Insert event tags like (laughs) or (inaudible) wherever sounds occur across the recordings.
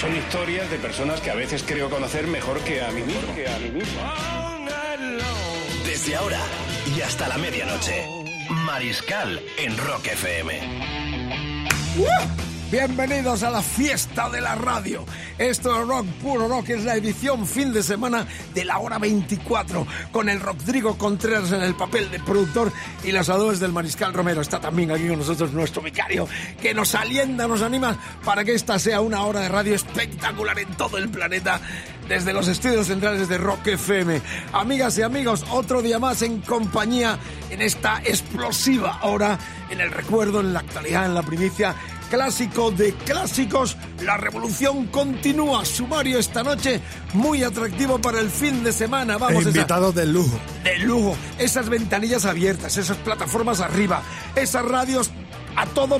Son historias de personas que a veces creo conocer mejor que a mí mismo. Que a mí mismo. Desde ahora y hasta la medianoche, Mariscal en Rock FM. Bienvenidos a la fiesta de la radio. Esto es Rock Puro Rock, es la edición fin de semana de la hora 24, con el Rodrigo Contreras en el papel de productor y las adobes del Mariscal Romero. Está también aquí con nosotros nuestro vicario, que nos alienta, nos anima para que esta sea una hora de radio espectacular en todo el planeta, desde los estudios centrales de Rock FM. Amigas y amigos, otro día más en compañía en esta explosiva hora, en el recuerdo, en la actualidad, en la primicia clásico de clásicos. La revolución continúa. Sumario esta noche, muy atractivo para el fin de semana. Vamos, Invitados del lujo. de lujo. Esas ventanillas abiertas, esas plataformas arriba, esas radios a todo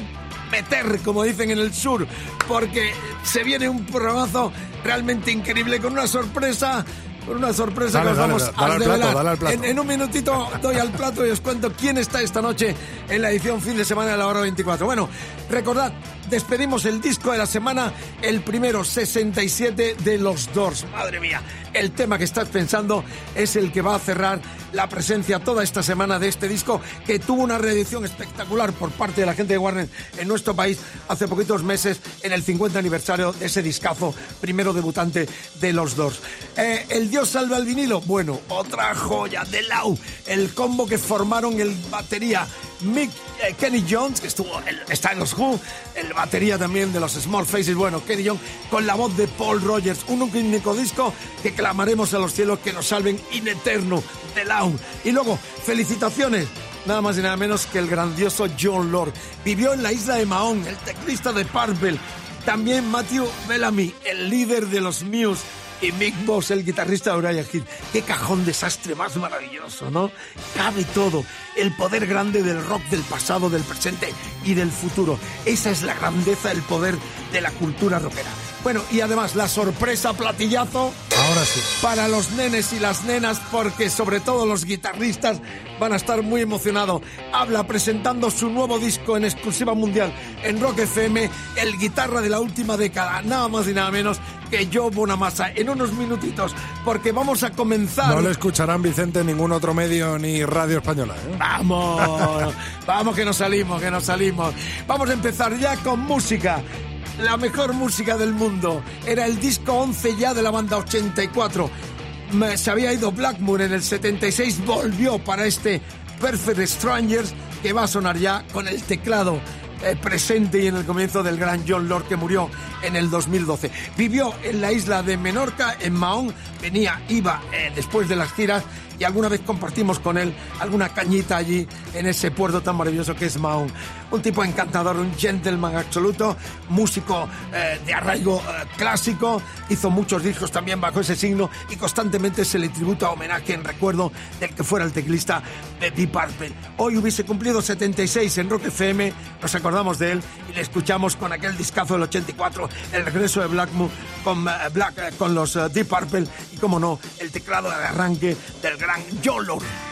meter, como dicen en el sur, porque se viene un programazo realmente increíble con una sorpresa. Con una sorpresa Dale, que dale, vamos dale a al plato, revelar. al plato. En, en un minutito doy al plato y os cuento quién está esta noche en la edición fin de semana de la hora 24. Bueno, recordad, despedimos el disco de la semana, el primero 67 de los Doors. Madre mía, el tema que estás pensando es el que va a cerrar la presencia toda esta semana de este disco que tuvo una reedición espectacular por parte de la gente de Warner en nuestro país hace poquitos meses en el 50 aniversario de ese discazo primero debutante de los Doors. Eh, el Dios salva el vinilo, bueno, otra joya de Lau, el combo que formaron el batería Mick eh, Kenny Jones, que estuvo está en los Who, el batería también de los Small Faces, bueno, Kenny Jones, con la voz de Paul Rogers, un único disco que clamaremos a los cielos que nos salven in eterno de Lau. Y luego, felicitaciones. Nada más y nada menos que el grandioso John Lord. Vivió en la isla de Mahón, el teclista de Purple. También Matthew Bellamy, el líder de los Muse y Mick Boss, el guitarrista de Uriah Heep. Qué cajón desastre más maravilloso, ¿no? Cabe todo. El poder grande del rock del pasado, del presente y del futuro. Esa es la grandeza, el poder de la cultura rockera. Bueno, y además la sorpresa platillazo Ahora sí. para los nenes y las nenas, porque sobre todo los guitarristas van a estar muy emocionados. Habla presentando su nuevo disco en exclusiva mundial en Rock FM, el guitarra de la última década, nada más y nada menos que Joe Bonamassa, en unos minutitos, porque vamos a comenzar. No le escucharán Vicente en ningún otro medio ni radio española. ¿eh? Vamos, vamos que nos salimos, que nos salimos. Vamos a empezar ya con música. La mejor música del mundo. Era el disco 11 ya de la banda 84. Me- Se había ido Blackmoor en el 76, volvió para este Perfect Strangers que va a sonar ya con el teclado eh, presente y en el comienzo del gran John Lord que murió en el 2012. Vivió en la isla de Menorca, en Mahón, venía, iba eh, después de las giras y alguna vez compartimos con él alguna cañita allí en ese puerto tan maravilloso que es Mahón. Un tipo encantador, un gentleman absoluto, músico eh, de arraigo eh, clásico, hizo muchos discos también bajo ese signo y constantemente se le tributa homenaje en recuerdo del que fuera el teclista de Deep Purple. Hoy hubiese cumplido 76 en Rock FM, nos acordamos de él y le escuchamos con aquel discazo del 84, el regreso de Blackmoor con, eh, Black, con los Deep Purple y, como no, el teclado de arranque del gran John Lord.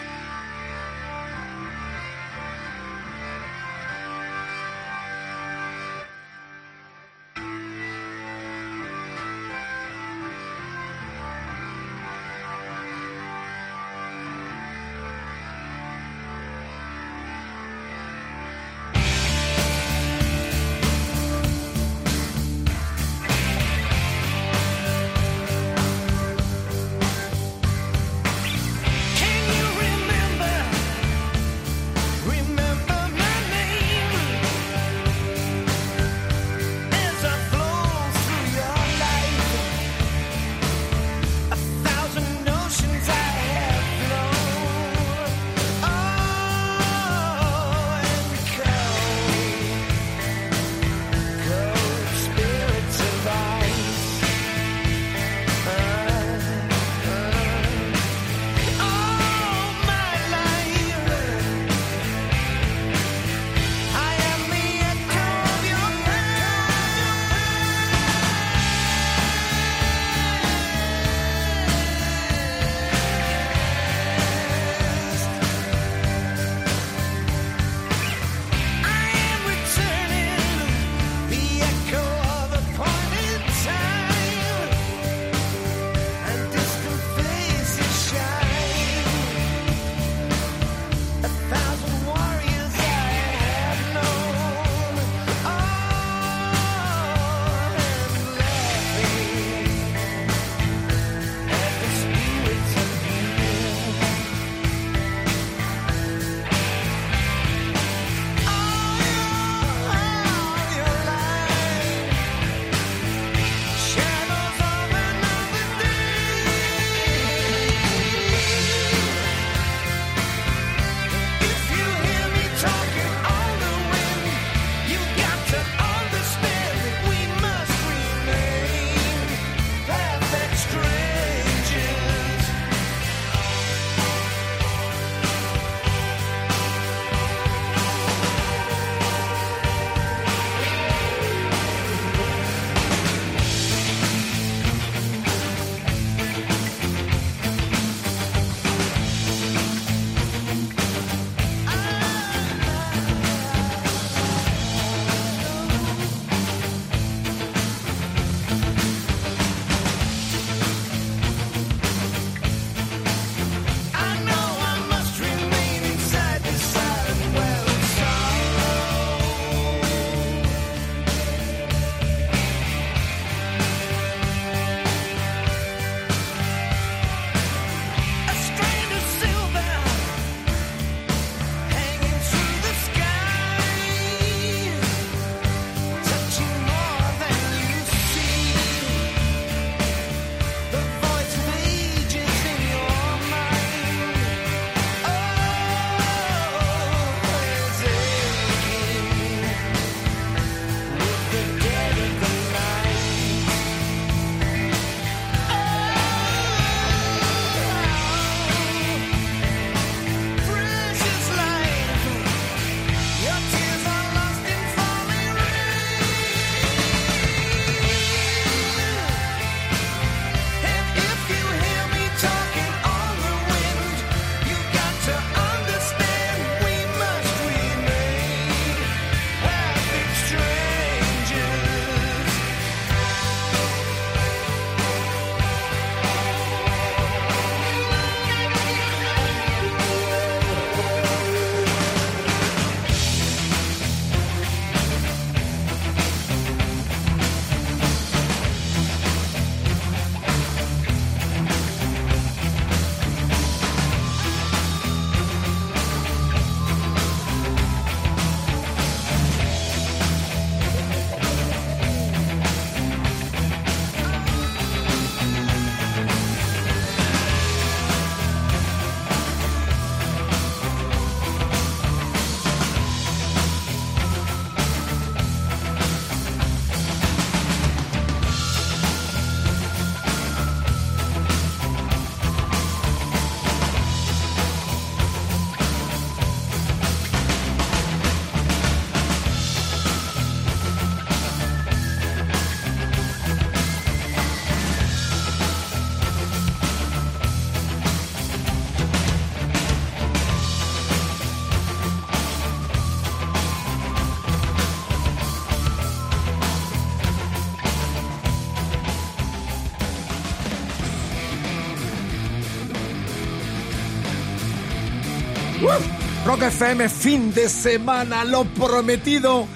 Rock FM, fin de semana, lo prometido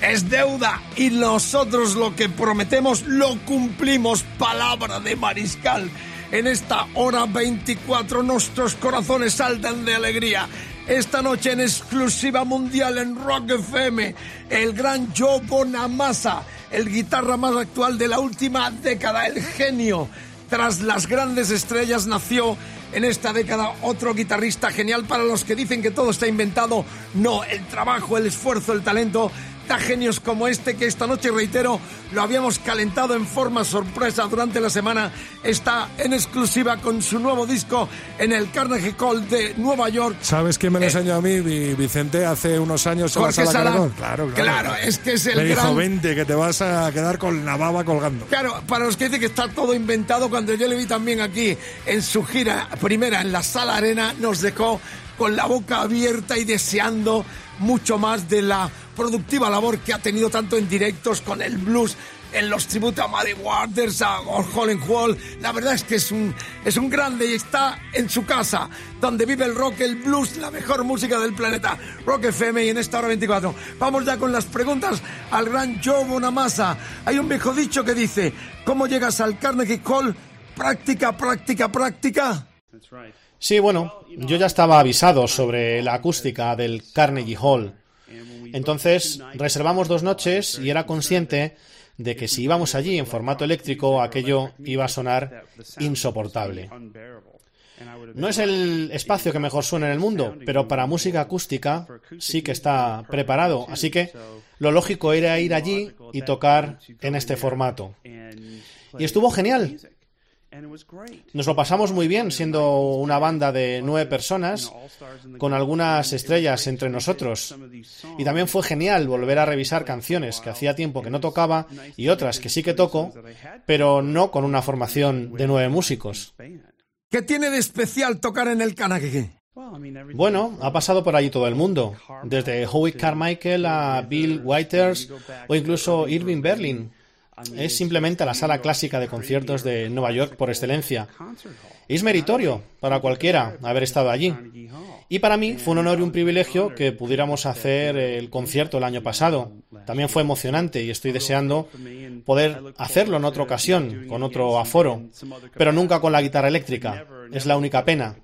es deuda y nosotros lo que prometemos lo cumplimos. Palabra de mariscal. En esta hora 24 nuestros corazones saltan de alegría. Esta noche en exclusiva mundial en Rock FM, el gran Joe Bonamassa, el guitarra más actual de la última década, el genio. Tras las grandes estrellas nació en esta década otro guitarrista genial para los que dicen que todo está inventado. No, el trabajo, el esfuerzo, el talento genios como este que esta noche, reitero, lo habíamos calentado en forma sorpresa durante la semana, está en exclusiva con su nuevo disco en el Carnegie Hall de Nueva York. ¿Sabes quién me lo eh, enseñó a mí, Vicente, hace unos años en la sala Claro, claro, claro. es que es el me dijo, 20, que te vas a quedar con la baba colgando. Claro, para los que dicen que está todo inventado, cuando yo le vi también aquí en su gira primera en la Sala Arena, nos dejó con la boca abierta y deseando mucho más de la productiva labor que ha tenido tanto en directos con el blues, en los tributos a Muddy Waters, a Holland Hall. La verdad es que es un, es un grande y está en su casa, donde vive el rock, el blues, la mejor música del planeta. Rock FM y en esta hora 24. Vamos ya con las preguntas al gran Joe Bonamassa. Hay un viejo dicho que dice, ¿cómo llegas al Carnegie Hall? Práctica, práctica, práctica. Sí, bueno, yo ya estaba avisado sobre la acústica del Carnegie Hall. Entonces reservamos dos noches y era consciente de que si íbamos allí en formato eléctrico aquello iba a sonar insoportable. No es el espacio que mejor suena en el mundo, pero para música acústica sí que está preparado. Así que lo lógico era ir allí y tocar en este formato. Y estuvo genial. Nos lo pasamos muy bien siendo una banda de nueve personas, con algunas estrellas entre nosotros. Y también fue genial volver a revisar canciones que hacía tiempo que no tocaba y otras que sí que toco, pero no con una formación de nueve músicos. ¿Qué tiene de especial tocar en el Carnegie? Bueno, ha pasado por allí todo el mundo, desde Howie Carmichael a Bill Whiters o incluso Irving Berlin, es simplemente la sala clásica de conciertos de Nueva York por excelencia. Es meritorio para cualquiera haber estado allí. Y para mí fue un honor y un privilegio que pudiéramos hacer el concierto el año pasado. También fue emocionante y estoy deseando poder hacerlo en otra ocasión, con otro aforo, pero nunca con la guitarra eléctrica. Es la única pena.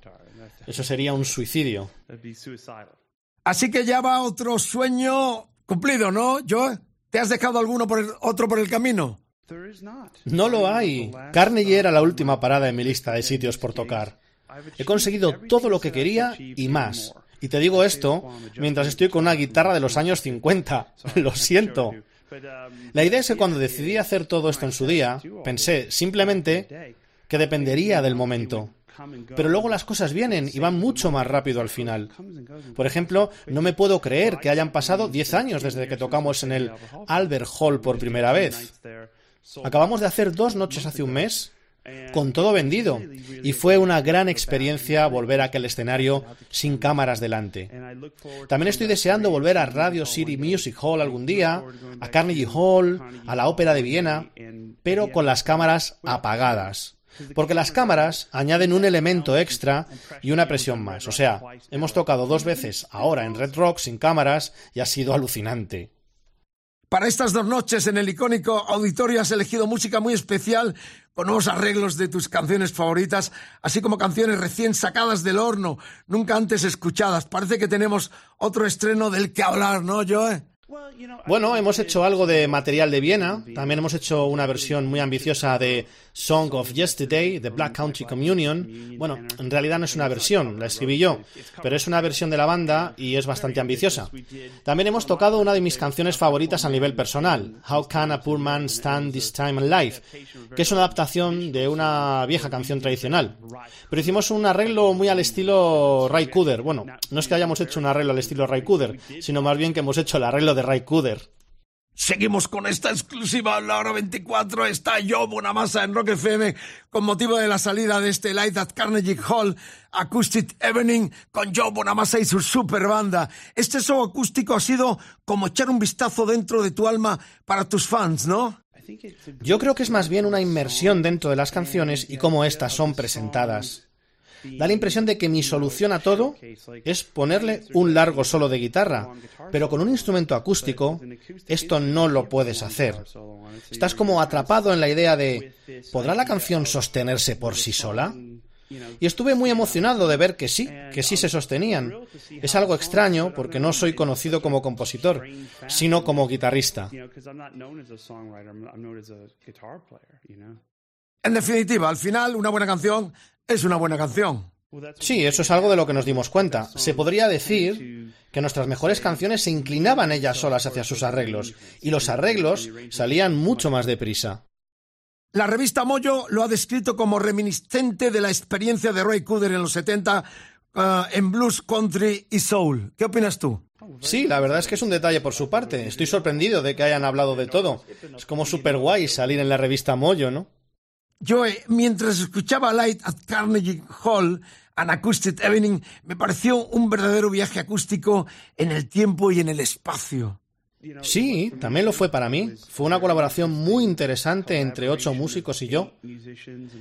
Eso sería un suicidio. Así que ya va otro sueño cumplido, ¿no, Joe? ¿Te has dejado alguno por el, otro por el camino? No lo hay. Carnegie era la última parada en mi lista de sitios por tocar. He conseguido todo lo que quería y más. Y te digo esto mientras estoy con una guitarra de los años 50. (laughs) Lo siento. La idea es que cuando decidí hacer todo esto en su día, pensé simplemente que dependería del momento. Pero luego las cosas vienen y van mucho más rápido al final. Por ejemplo, no me puedo creer que hayan pasado 10 años desde que tocamos en el Albert Hall por primera vez. Acabamos de hacer dos noches hace un mes con todo vendido y fue una gran experiencia volver a aquel escenario sin cámaras delante. También estoy deseando volver a Radio City Music Hall algún día, a Carnegie Hall, a la Ópera de Viena, pero con las cámaras apagadas porque las cámaras añaden un elemento extra y una presión más. O sea, hemos tocado dos veces ahora en Red Rock sin cámaras y ha sido alucinante. Para estas dos noches en el icónico auditorio has elegido música muy especial con nuevos arreglos de tus canciones favoritas, así como canciones recién sacadas del horno, nunca antes escuchadas. Parece que tenemos otro estreno del que hablar, ¿no, Joe? Bueno, hemos hecho algo de material de Viena, también hemos hecho una versión muy ambiciosa de Song of Yesterday, de Black Country Communion. Bueno, en realidad no es una versión, la escribí yo, pero es una versión de la banda y es bastante ambiciosa. También hemos tocado una de mis canciones favoritas a nivel personal, How Can a Poor Man Stand This Time in Life, que es una adaptación de una vieja canción tradicional. Pero hicimos un arreglo muy al estilo Ray Cooder. Bueno, no es que hayamos hecho un arreglo al estilo Ray Cooder, sino más bien que hemos hecho el arreglo de Ray Cooder. Seguimos con esta exclusiva la hora 24. Está yo, masa en Rock FM, con motivo de la salida de este Light at Carnegie Hall Acoustic Evening con Joe Bonamassa y su super banda. Este show acústico ha sido como echar un vistazo dentro de tu alma para tus fans, ¿no? Yo creo que es más bien una inmersión dentro de las canciones y cómo éstas son presentadas. Da la impresión de que mi solución a todo es ponerle un largo solo de guitarra, pero con un instrumento acústico esto no lo puedes hacer. Estás como atrapado en la idea de ¿podrá la canción sostenerse por sí sola? Y estuve muy emocionado de ver que sí, que sí se sostenían. Es algo extraño porque no soy conocido como compositor, sino como guitarrista. En definitiva, al final, una buena canción es una buena canción. Sí, eso es algo de lo que nos dimos cuenta. Se podría decir que nuestras mejores canciones se inclinaban ellas solas hacia sus arreglos, y los arreglos salían mucho más deprisa. La revista Mojo lo ha descrito como reminiscente de la experiencia de Roy Cooder en los 70 uh, en blues, country y soul. ¿Qué opinas tú? Sí, la verdad es que es un detalle por su parte. Estoy sorprendido de que hayan hablado de todo. Es como super guay salir en la revista Mojo, ¿no? Yo, mientras escuchaba Light at Carnegie Hall, An Acoustic Evening, me pareció un verdadero viaje acústico en el tiempo y en el espacio. Sí, también lo fue para mí. Fue una colaboración muy interesante entre ocho músicos y yo.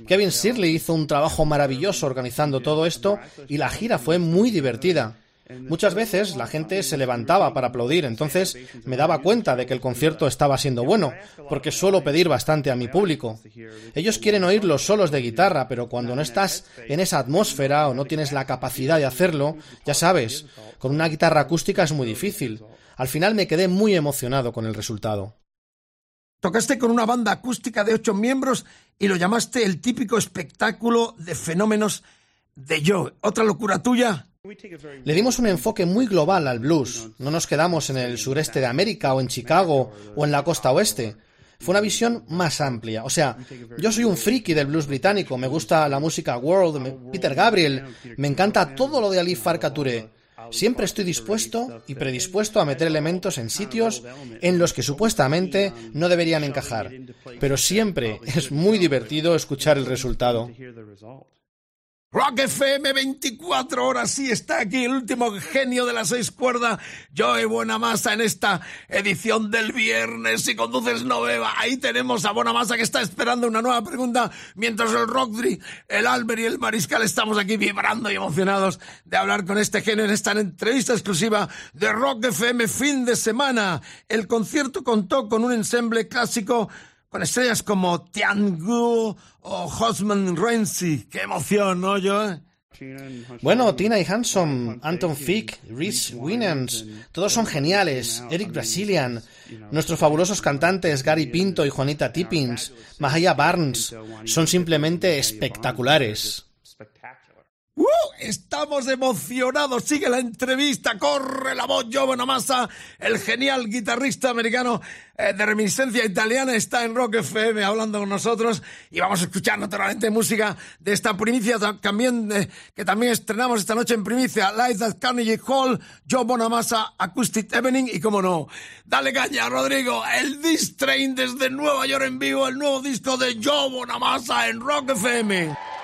Kevin Shirley hizo un trabajo maravilloso organizando todo esto y la gira fue muy divertida. Muchas veces la gente se levantaba para aplaudir, entonces me daba cuenta de que el concierto estaba siendo bueno, porque suelo pedir bastante a mi público. Ellos quieren oír los solos de guitarra, pero cuando no estás en esa atmósfera o no tienes la capacidad de hacerlo, ya sabes, con una guitarra acústica es muy difícil. Al final me quedé muy emocionado con el resultado. Tocaste con una banda acústica de ocho miembros y lo llamaste el típico espectáculo de fenómenos de yo. ¿Otra locura tuya? Le dimos un enfoque muy global al blues. No nos quedamos en el sureste de América o en Chicago o en la costa oeste. Fue una visión más amplia. O sea, yo soy un friki del blues británico. Me gusta la música world, Peter Gabriel. Me encanta todo lo de Ali Farka Touré. Siempre estoy dispuesto y predispuesto a meter elementos en sitios en los que supuestamente no deberían encajar. Pero siempre es muy divertido escuchar el resultado. Rock FM 24 horas, sí está aquí el último genio de las seis cuerdas, Joey Buenamasa en esta edición del viernes. Si conduces no beba, ahí tenemos a Buenamasa que está esperando una nueva pregunta, mientras el Rockdry, el Albert y el Mariscal estamos aquí vibrando y emocionados de hablar con este genio en esta entrevista exclusiva de Rock FM fin de semana. El concierto contó con un ensemble clásico con estrellas como Tian Gu o Hosman Renzi. ¡Qué emoción, ¿no, yo? Bueno, Tina y Hanson, Anton Fick, Rhys Winans, todos son geniales. Eric Brazilian, nuestros fabulosos cantantes Gary Pinto y Juanita Tippins, Mahaya Barnes, son simplemente espectaculares. ¡Uh! Estamos emocionados. Sigue la entrevista. Corre la voz. Joe Bonamassa, el genial guitarrista americano eh, de reminiscencia italiana, está en Rock FM hablando con nosotros. Y vamos a escuchar naturalmente música de esta primicia también, eh, que también estrenamos esta noche en primicia. Live at Carnegie Hall, Joe Bonamassa, Acoustic Evening. Y como no, dale caña, Rodrigo. El This Train desde Nueva York en vivo. El nuevo disco de Joe Bonamassa en Rock FM.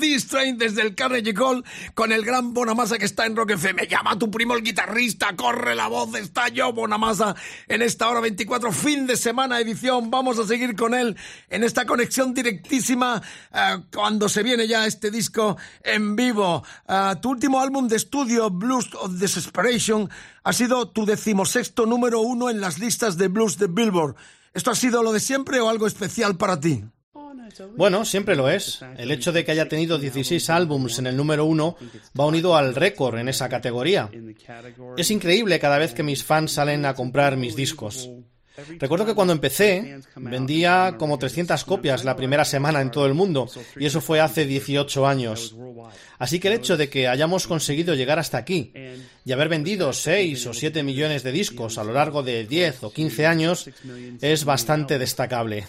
Temazo D-Strain desde el Carnegie Hall con el gran Bonamassa que está en Rock FM. Llama tu primo el guitarrista, corre la voz, está yo Bonamassa en esta hora 24, fin de semana edición. Vamos a seguir con él en esta conexión directísima eh, cuando se viene ya este disco en vivo. Eh, tu último álbum de estudio, Blues of Desperation, ha sido tu decimosexto número uno en las listas de blues de Billboard. ¿Esto ha sido lo de siempre o algo especial para ti? Bueno, siempre lo es. El hecho de que haya tenido 16 álbums en el número uno va unido al récord en esa categoría. Es increíble cada vez que mis fans salen a comprar mis discos. Recuerdo que cuando empecé vendía como 300 copias la primera semana en todo el mundo y eso fue hace 18 años. Así que el hecho de que hayamos conseguido llegar hasta aquí y haber vendido 6 o 7 millones de discos a lo largo de 10 o 15 años es bastante destacable.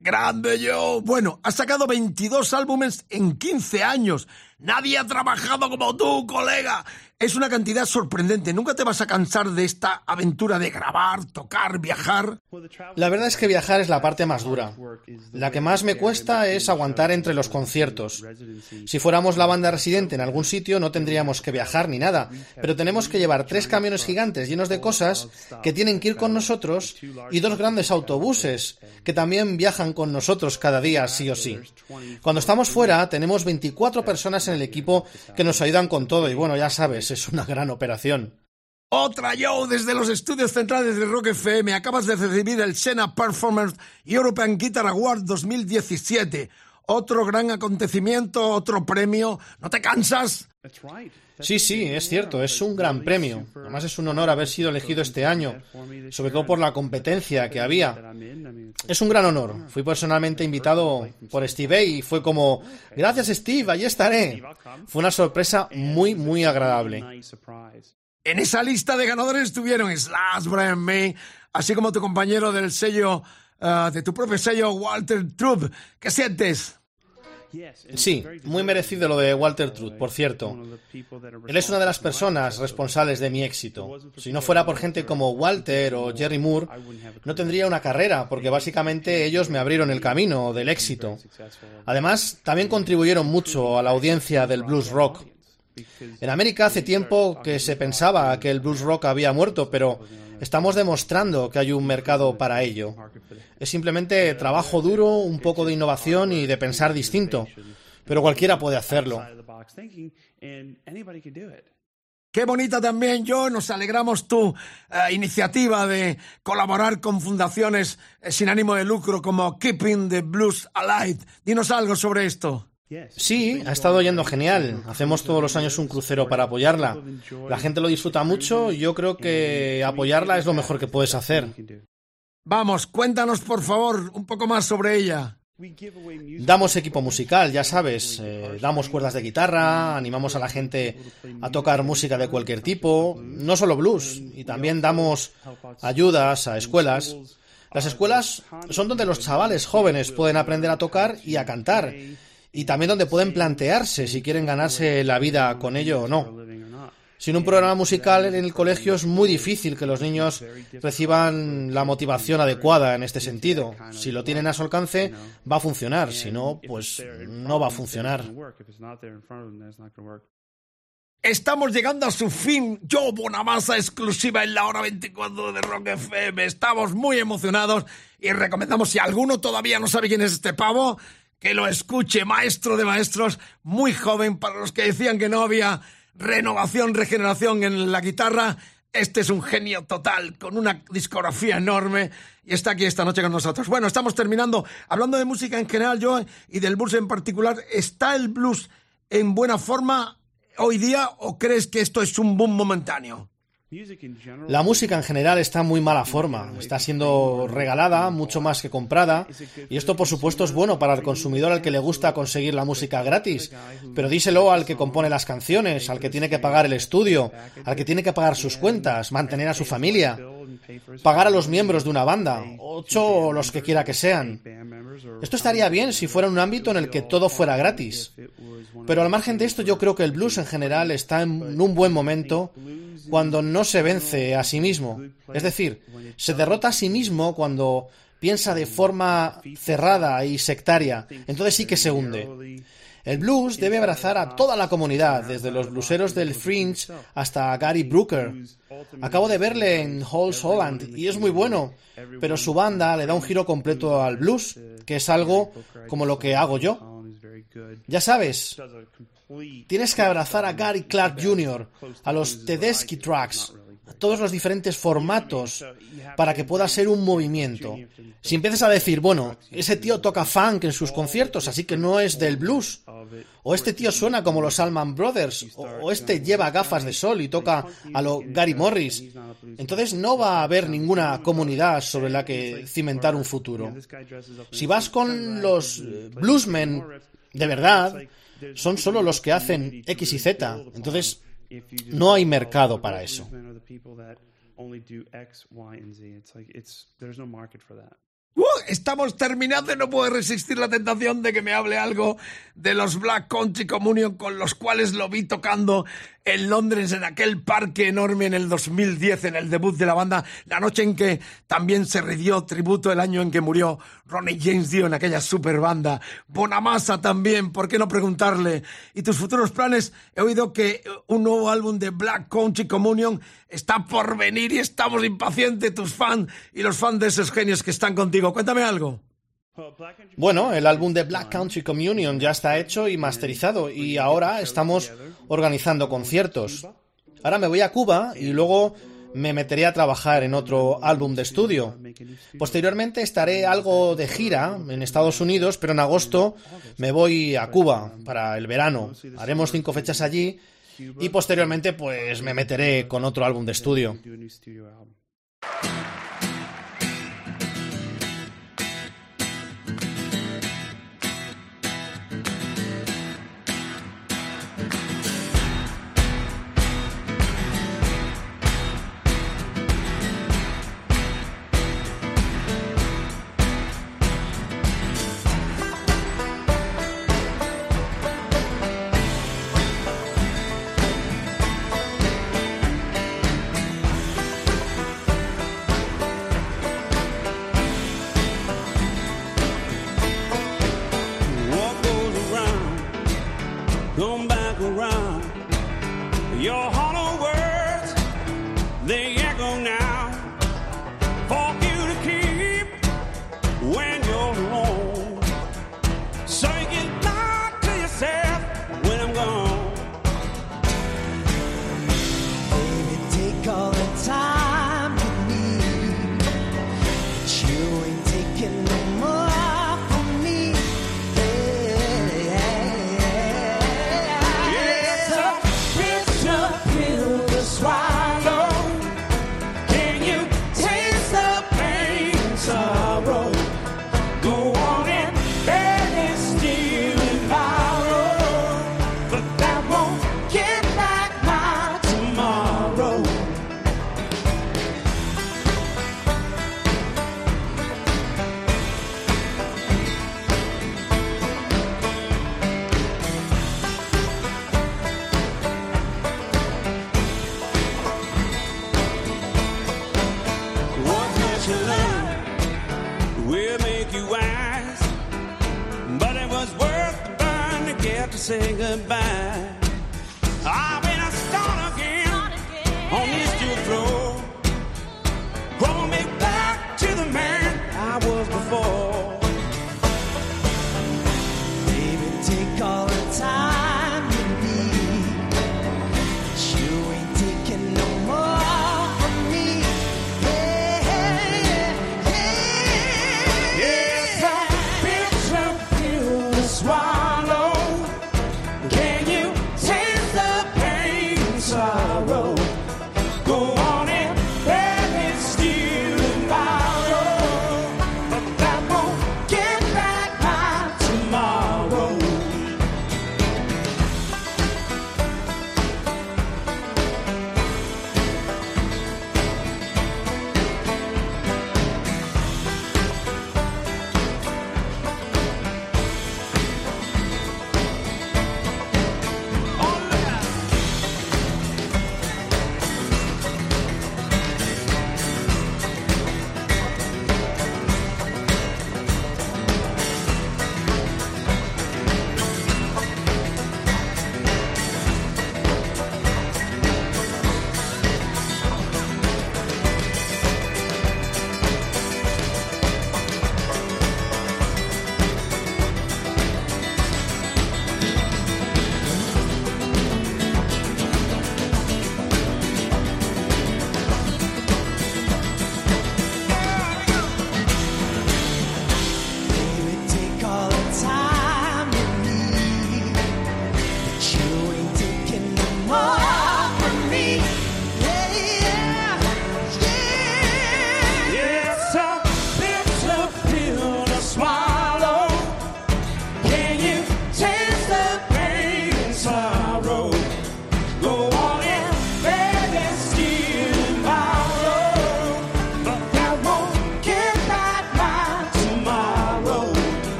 Grande yo. Bueno, has sacado 22 álbumes en 15 años. Nadie ha trabajado como tú, colega. Es una cantidad sorprendente. Nunca te vas a cansar de esta aventura de grabar, tocar, viajar. La verdad es que viajar es la parte más dura. La que más me cuesta es aguantar entre los conciertos. Si fuéramos la banda residente en algún sitio no tendríamos que viajar ni nada, pero tenemos que llevar tres camiones gigantes llenos de cosas que tienen que ir con nosotros y dos grandes autobuses que también viajan con nosotros cada día sí o sí. Cuando estamos fuera tenemos 24 personas en el equipo que nos ayudan con todo y bueno, ya sabes, es una gran operación. Otra Joe desde los estudios centrales de Rock FM. Acabas de recibir el Sena Performance European Guitar Award 2017. Otro gran acontecimiento, otro premio. ¿No te cansas? Sí, sí, es cierto, es un gran premio. Además es un honor haber sido elegido este año, sobre todo por la competencia que había. Es un gran honor. Fui personalmente invitado por Steve y fue como, gracias Steve, allí estaré. Fue una sorpresa muy, muy agradable. En esa lista de ganadores estuvieron Slash, Brian May, así como tu compañero del sello, uh, de tu propio sello, Walter Truth. ¿Qué sientes? Sí, muy merecido lo de Walter Truth, por cierto. Él es una de las personas responsables de mi éxito. Si no fuera por gente como Walter o Jerry Moore, no tendría una carrera, porque básicamente ellos me abrieron el camino del éxito. Además, también contribuyeron mucho a la audiencia del blues rock. En América hace tiempo que se pensaba que el blues rock había muerto, pero estamos demostrando que hay un mercado para ello. Es simplemente trabajo duro, un poco de innovación y de pensar distinto, pero cualquiera puede hacerlo. Qué bonita también, yo. Nos alegramos tu eh, iniciativa de colaborar con fundaciones eh, sin ánimo de lucro como Keeping the Blues Alive. Dinos algo sobre esto. Sí, ha estado yendo genial. Hacemos todos los años un crucero para apoyarla. La gente lo disfruta mucho y yo creo que apoyarla es lo mejor que puedes hacer. Vamos, cuéntanos por favor un poco más sobre ella. Damos equipo musical, ya sabes, eh, damos cuerdas de guitarra, animamos a la gente a tocar música de cualquier tipo, no solo blues, y también damos ayudas a escuelas. Las escuelas son donde los chavales jóvenes pueden aprender a tocar y a cantar, y también donde pueden plantearse si quieren ganarse la vida con ello o no. Sin un programa musical en el colegio es muy difícil que los niños reciban la motivación adecuada en este sentido. Si lo tienen a su alcance, va a funcionar. Si no, pues no va a funcionar. Estamos llegando a su fin. Yo, Bonamassa, exclusiva en la hora 24 de Rock FM. Estamos muy emocionados y recomendamos, si alguno todavía no sabe quién es este pavo, que lo escuche, maestro de maestros, muy joven, para los que decían que no había renovación, regeneración en la guitarra. Este es un genio total, con una discografía enorme, y está aquí esta noche con nosotros. Bueno, estamos terminando. Hablando de música en general, yo, y del blues en particular, ¿está el blues en buena forma hoy día o crees que esto es un boom momentáneo? La música en general está en muy mala forma, está siendo regalada mucho más que comprada y esto por supuesto es bueno para el consumidor al que le gusta conseguir la música gratis, pero díselo al que compone las canciones, al que tiene que pagar el estudio, al que tiene que pagar sus cuentas, mantener a su familia, pagar a los miembros de una banda, ocho o los que quiera que sean. Esto estaría bien si fuera un ámbito en el que todo fuera gratis. Pero al margen de esto yo creo que el blues en general está en un buen momento cuando no se vence a sí mismo. Es decir, se derrota a sí mismo cuando piensa de forma cerrada y sectaria, entonces sí que se hunde. El blues debe abrazar a toda la comunidad, desde los blueseros del Fringe hasta Gary Brooker. Acabo de verle en Halls Holland y es muy bueno, pero su banda le da un giro completo al blues, que es algo como lo que hago yo. Ya sabes, tienes que abrazar a Gary Clark Jr., a los Tedeschi Tracks, todos los diferentes formatos para que pueda ser un movimiento. Si empiezas a decir, bueno, ese tío toca funk en sus conciertos, así que no es del blues, o este tío suena como los Allman Brothers, o este lleva gafas de sol y toca a lo Gary Morris, entonces no va a haber ninguna comunidad sobre la que cimentar un futuro. Si vas con los bluesmen de verdad, son solo los que hacen X y Z, entonces no hay mercado para eso. Uh, estamos terminando y no puedo resistir la tentación de que me hable algo de los Black Country Communion con los cuales lo vi tocando en Londres, en aquel parque enorme en el 2010, en el debut de la banda, la noche en que también se rindió tributo el año en que murió Ronnie James Dio en aquella super banda. Bonamassa también, ¿por qué no preguntarle? ¿Y tus futuros planes? He oído que un nuevo álbum de Black Country Communion está por venir y estamos impacientes, tus fans y los fans de esos genios que están contigo. Cuéntame algo. Bueno, el álbum de Black Country Communion ya está hecho y masterizado y ahora estamos organizando conciertos. Ahora me voy a Cuba y luego me meteré a trabajar en otro álbum de estudio. Posteriormente estaré algo de gira en Estados Unidos, pero en agosto me voy a Cuba para el verano. Haremos cinco fechas allí y posteriormente pues me meteré con otro álbum de estudio.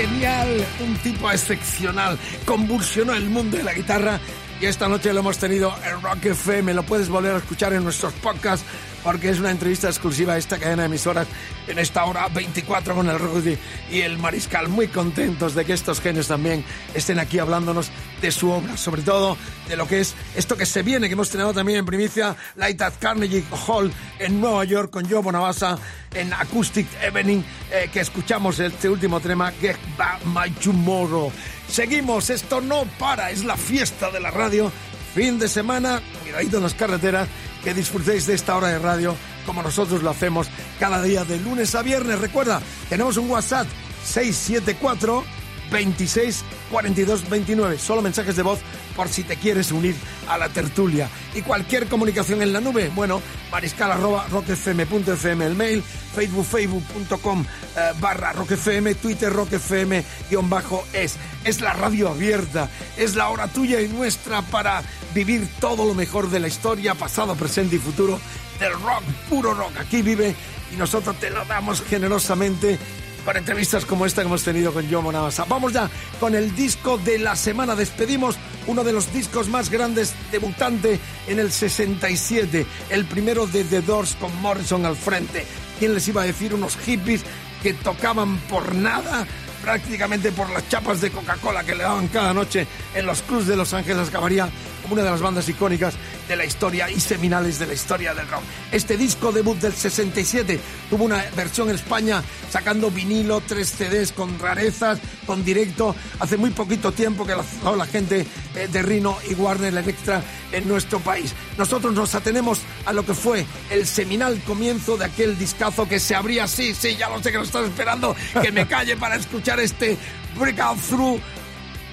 Genial, un tipo excepcional, convulsionó el mundo de la guitarra y esta noche lo hemos tenido en Rock FM, lo puedes volver a escuchar en nuestros podcasts porque es una entrevista exclusiva a esta cadena de emisoras en esta hora 24 con el Rudy y el Mariscal. Muy contentos de que estos genios también estén aquí hablándonos de su obra, sobre todo de lo que es esto que se viene, que hemos tenido también en primicia, Light at Carnegie Hall en Nueva York con Joe Bonavasa en Acoustic Evening, eh, que escuchamos este último tema, Get Back My Tomorrow. Seguimos, esto no para, es la fiesta de la radio. Fin de semana, cuidadito en las carreteras, que disfrutéis de esta hora de radio como nosotros lo hacemos cada día de lunes a viernes. Recuerda, tenemos un WhatsApp 674 26 42 29. Solo mensajes de voz por si te quieres unir a la tertulia. Y cualquier comunicación en la nube, bueno, mariscal arroba rockfm.fm el mail, facebook facebook.com eh, barra rockfm, twitter rockfm guion bajo es. Es la radio abierta, es la hora tuya y nuestra para vivir todo lo mejor de la historia, pasado, presente y futuro del rock, puro rock. Aquí vive y nosotros te lo damos generosamente con entrevistas como esta que hemos tenido con Joe Monavasa. Vamos ya con el disco de la semana. Despedimos uno de los discos más grandes debutante en el 67, el primero de The Doors con Morrison al frente. ¿Quién les iba a decir? Unos hippies que tocaban por nada, prácticamente por las chapas de Coca-Cola que le daban cada noche en los clubs de Los Ángeles acabaría una de las bandas icónicas de la historia y seminales de la historia del rock. Este disco debut del 67 tuvo una versión en España sacando vinilo, tres CDs con rarezas, con directo. Hace muy poquito tiempo que la, la gente eh, de Rino y Warner Electra en nuestro país. Nosotros nos atenemos a lo que fue el seminal comienzo de aquel discazo que se abría así, sí, ya lo sé que lo estás esperando, que me calle para escuchar este Breakout Through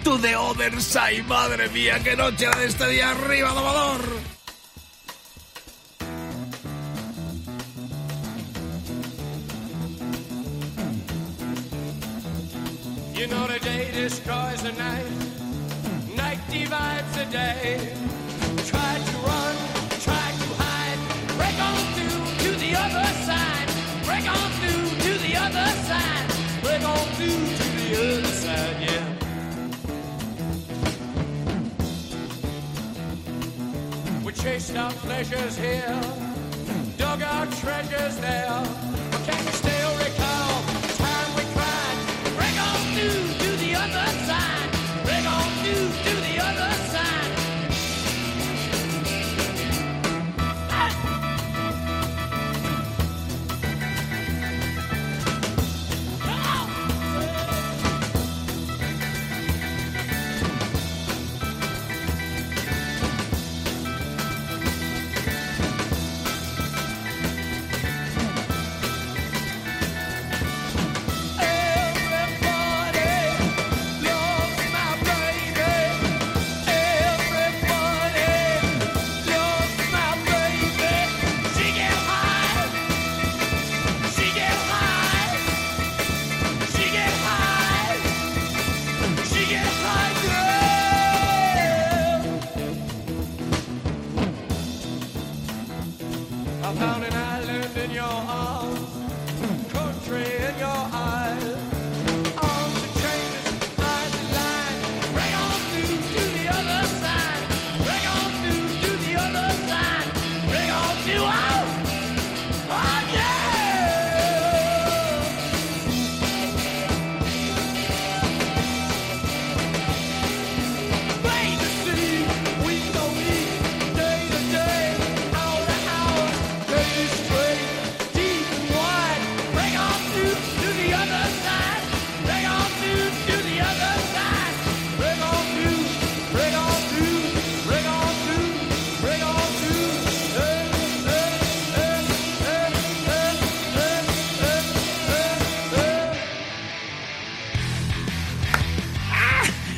to the other side. Madre mía, qué noche de este día arriba, domador. You know the day destroys the night, night divides the day. Chased our pleasures here, dug our treasures there. But can you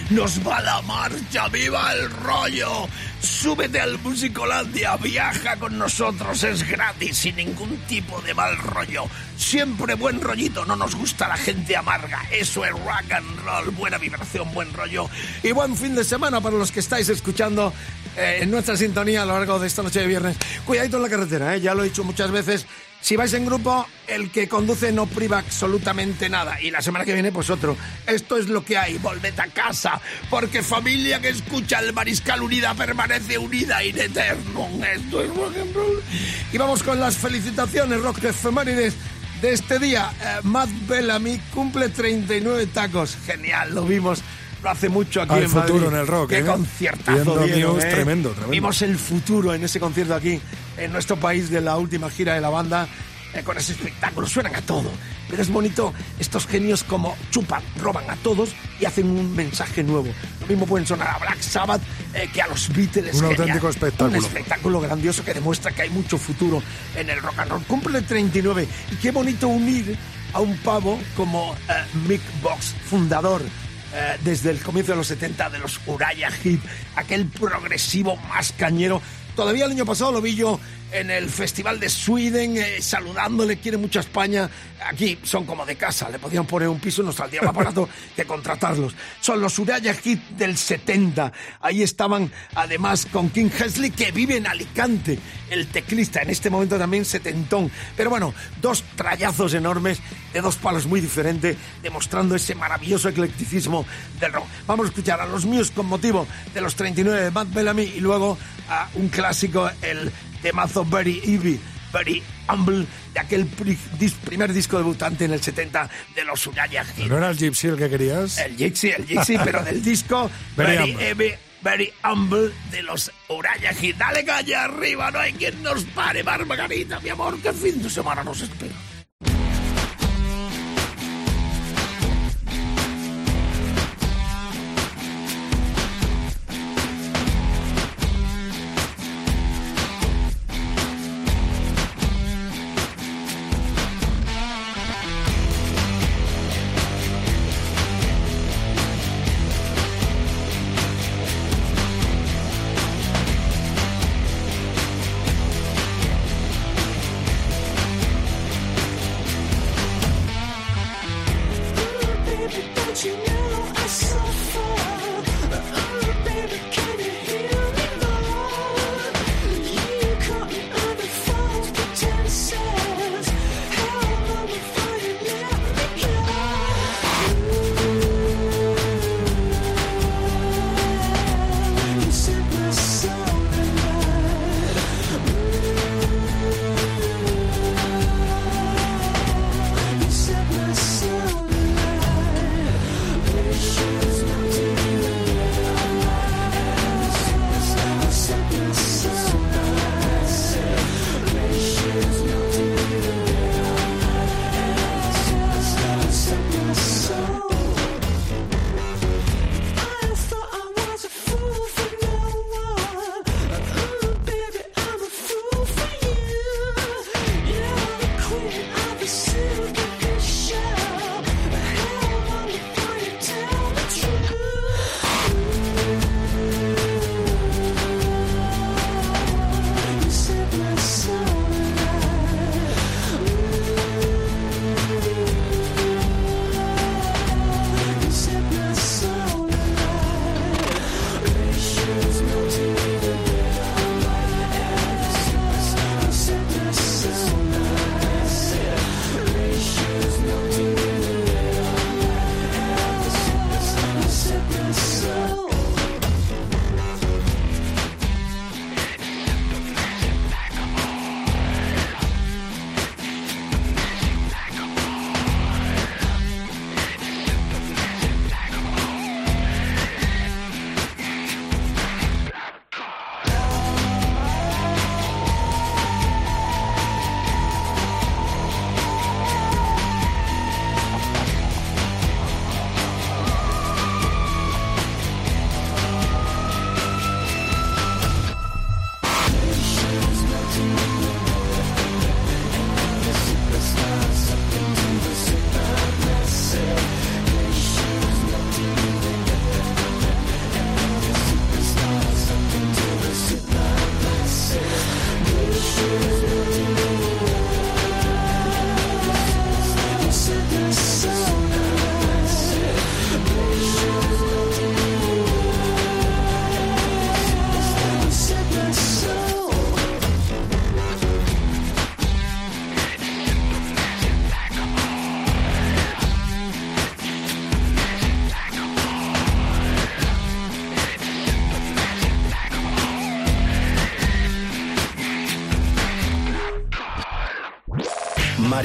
nos va la marcha, viva el rollo. Súbete al Musicolandia, viaja con nosotros, es gratis, sin ningún tipo de mal rollo. Siempre buen rollito, no nos gusta la gente amarga. Eso es rock and roll, buena vibración, buen rollo. Y buen fin de semana para los que estáis escuchando eh, en nuestra sintonía a lo largo de esta noche de viernes. Cuidadito en la carretera, ¿eh? ya lo he dicho muchas veces. Si vais en grupo, el que conduce no priva absolutamente nada. Y la semana que viene, pues otro. Esto es lo que hay. Volved a casa. Porque familia que escucha el Mariscal Unida permanece unida in eterno. Esto es rock and roll. Y vamos con las felicitaciones, rock efemérides de este día. Eh, Matt Bellamy cumple 39 tacos. Genial, lo vimos. Lo hace mucho aquí Al en futuro Madrid. en el rock, Qué ¿eh? conciertazo dieron, ¿eh? tremendo, tremendo. Vimos el futuro en ese concierto aquí, en nuestro país, de la última gira de la banda, eh, con ese espectáculo. Suenan a todo. Pero es bonito estos genios como chupan, roban a todos y hacen un mensaje nuevo. Lo mismo pueden sonar a Black Sabbath eh, que a los Beatles. Un Genial. auténtico espectáculo. Un espectáculo grandioso que demuestra que hay mucho futuro en el rock and roll. Cumple 39 y qué bonito unir a un pavo como eh, Mick Box, fundador eh, desde el comienzo de los 70 de los Uriah Heep, aquel progresivo más cañero. Todavía el año pasado lo vi yo en el Festival de Sweden, eh, saludándole, quiere mucho a España. Aquí son como de casa, le podían poner un piso y nos saldría más barato (laughs) que contratarlos. Son los Uriah Heep del 70. Ahí estaban además con King Hesley, que vive en Alicante, el teclista, en este momento también setentón. Pero bueno, dos trayazos enormes de dos palos muy diferentes, demostrando ese maravilloso eclecticismo del rock. Vamos a escuchar a los míos con motivo de los 39 de Matt Bellamy y luego a un clásico, el temazo Very Evie, Very Humble, de aquel pri- primer disco debutante en el 70 de los Heep. ¿No era el Gypsy el que querías? El Jixi, el Jixi, (laughs) pero del disco Very Very, Humble. Evie, Very Humble de los Heep. Dale calle arriba, no hay quien nos pare, Margarita, mi amor, qué fin de semana nos espera.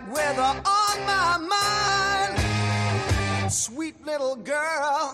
black weather on my mind. Sweet little girl.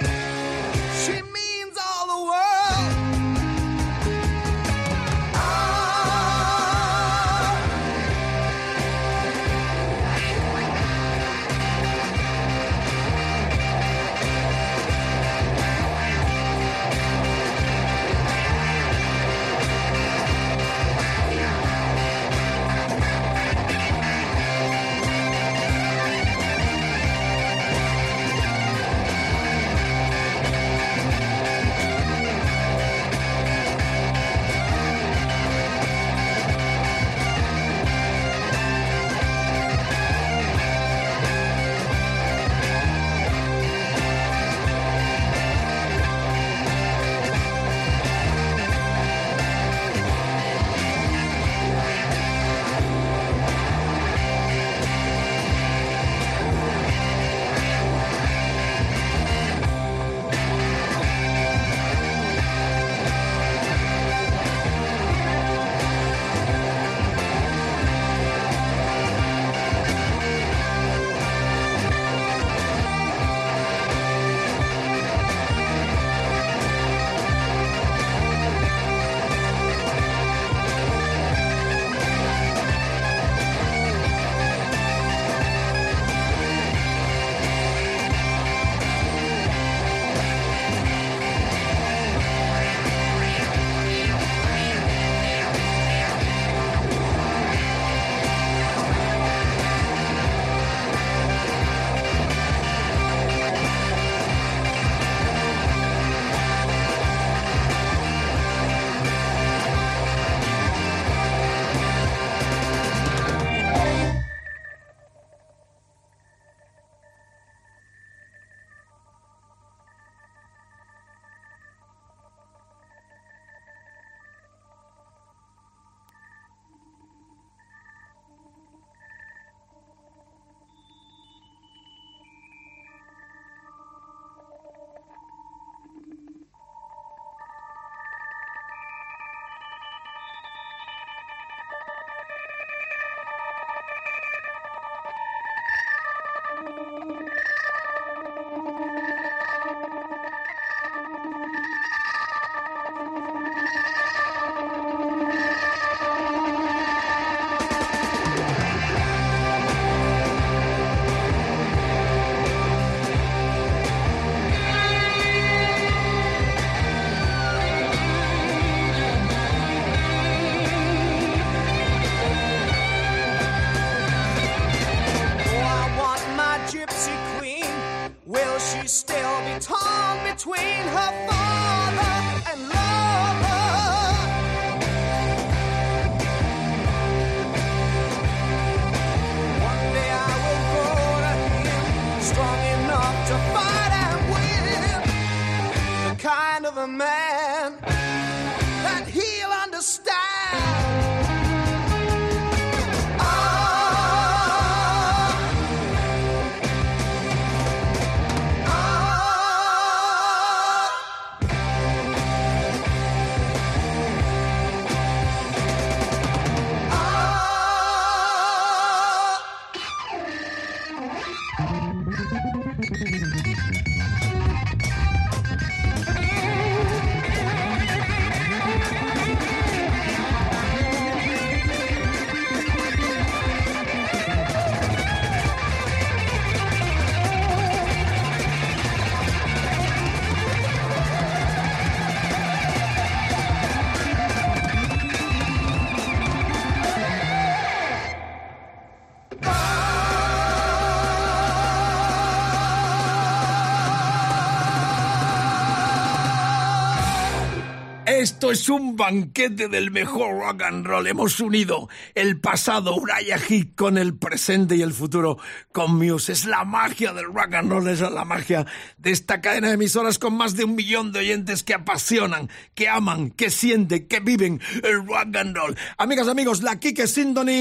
Esto es un banquete del mejor rock and roll. Hemos unido el pasado Uriah Heep con el presente y el futuro con Muse. Es la magia del rock and roll, es la magia de esta cadena de emisoras con más de un millón de oyentes que apasionan, que aman, que sienten, que viven el rock and roll. Amigas, amigos, la Kike Sindoni.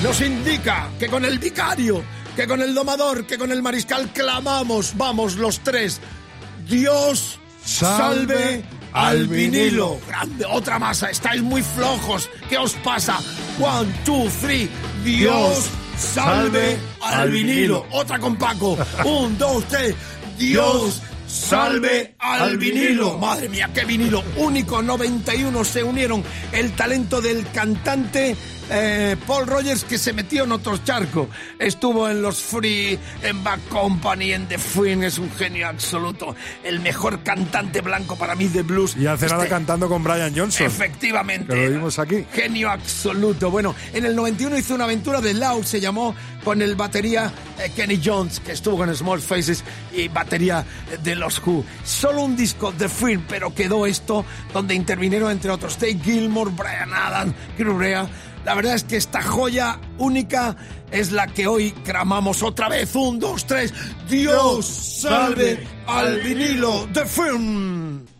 Nos indica que con el vicario que con el domador, que con el mariscal clamamos, vamos los tres. Dios salve, al vinilo. Grande, otra masa, estáis muy flojos. ¿Qué os pasa? One, two, three. Dios salve al vinilo. Otra con Paco. (laughs) Un, dos, tres. Dios salve al vinilo. Madre mía, qué vinilo. Único 91 se unieron el talento del cantante eh, Paul Rogers que se metió en otro charco. Estuvo en los Free, en Back Company, en The Queen, es un genio absoluto. El mejor cantante blanco para mí de blues. Y hace nada Este- cantando con Brian Johnson. Efectivamente. Que lo vimos aquí. Genio absoluto. Bueno, en el 91 hizo una aventura de Loud, se llamó con el batería eh, Kenny Jones, que estuvo con Small Faces y batería de los Who. Solo un disco de Film, pero quedó esto, donde intervinieron entre otros Dave Gilmore, Brian Adams, Rea. La verdad es que esta joya única es la que hoy cramamos otra vez. Un, dos, tres. Dios salve al vinilo de Film.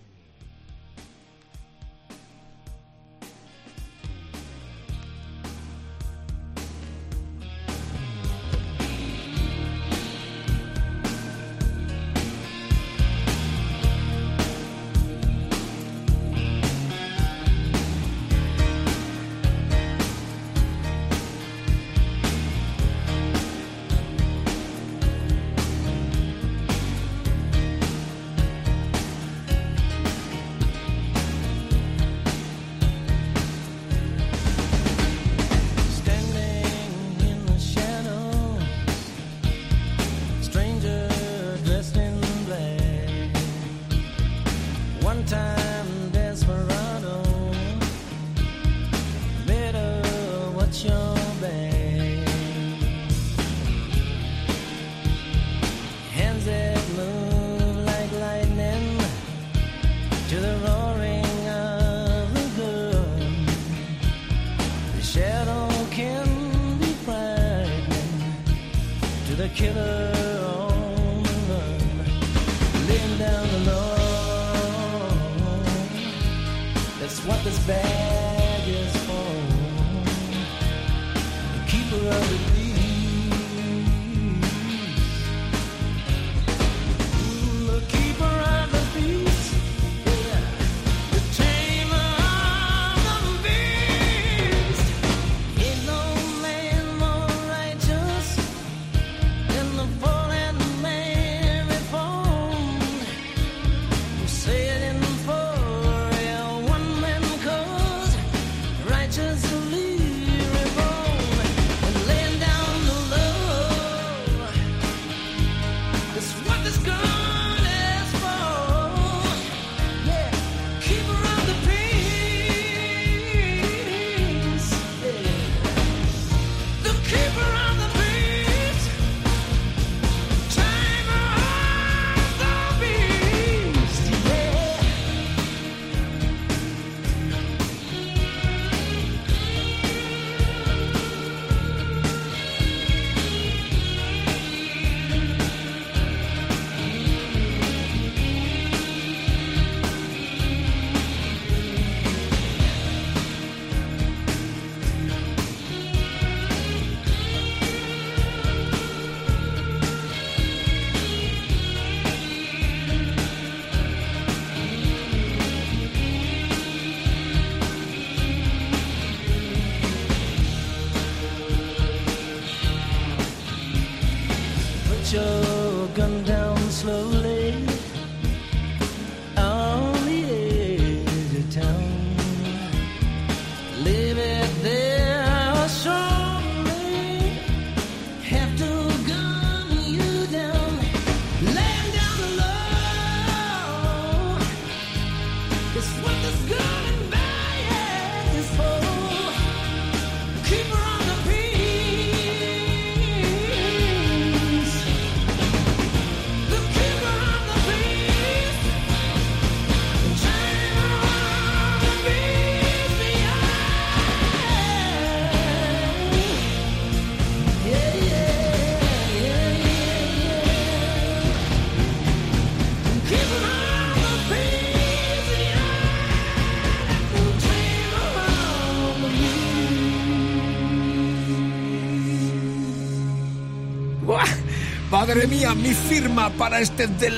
Madre mía, mi firma para este The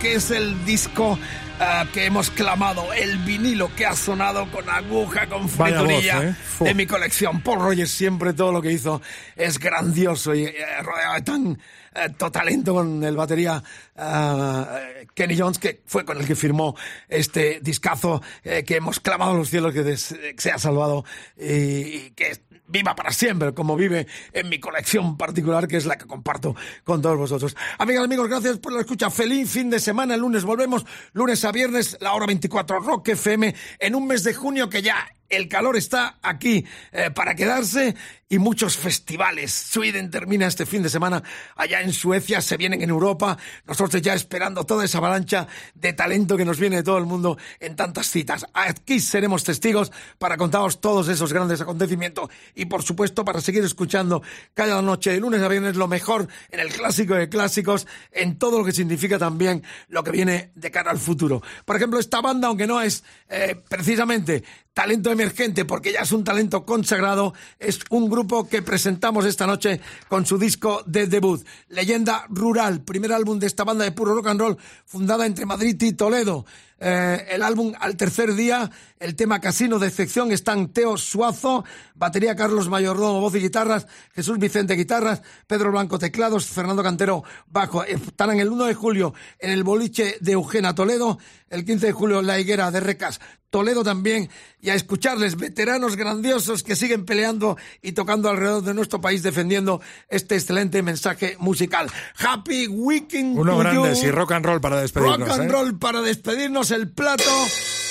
que es el disco ah, que hemos clamado, el vinilo que ha sonado con aguja, con friturilla voz, ¿eh? De mi colección. Paul Rogers siempre todo lo que hizo es grandioso y eh, rodeado de tan eh, to- talento con el batería eh, Kenny Jones, que fue con el que firmó este discazo eh, que hemos clamado a los cielos que des- que se ha salvado y, y que viva para siempre, como vive en mi colección particular, que es la que comparto con todos vosotros. Amigas, amigos, gracias por la escucha. Feliz fin de semana. El lunes volvemos, lunes a viernes, la hora 24, Rock FM, en un mes de junio que ya el calor está aquí eh, para quedarse y muchos festivales. Sweden termina este fin de semana allá en Suecia, se vienen en Europa. Nosotros ya esperando toda esa avalancha de talento que nos viene de todo el mundo en tantas citas. Aquí seremos testigos para contaros todos esos grandes acontecimientos y por supuesto para seguir escuchando cada noche de lunes a viernes lo mejor en el clásico de clásicos, en todo lo que significa también lo que viene de cara al futuro. Por ejemplo, esta banda, aunque no es eh, precisamente talento emergente porque ya es un talento consagrado, es un grupo que presentamos esta noche con su disco de debut, Leyenda Rural, primer álbum de esta banda de puro rock and roll fundada entre Madrid y Toledo. Eh, el álbum al tercer día, el tema Casino de excepción están Teo Suazo, batería Carlos Mayordomo, voz y guitarras, Jesús Vicente guitarras, Pedro Blanco teclados, Fernando Cantero bajo. Estarán el 1 de julio en el boliche de Eugena Toledo, el 15 de julio en la higuera de Recas Toledo también, y a escucharles veteranos grandiosos que siguen peleando y tocando alrededor de nuestro país defendiendo este excelente mensaje musical. Happy Weekend Uno grande, sí, rock and roll para despedirnos. Rock and ¿eh? roll para despedirnos el plato.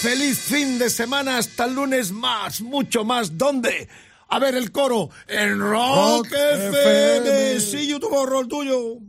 Feliz fin de semana. Hasta el lunes más, mucho más. ¿Dónde? A ver el coro. En Rock, Rock FM. FM. Sí, YouTube, roll tuyo.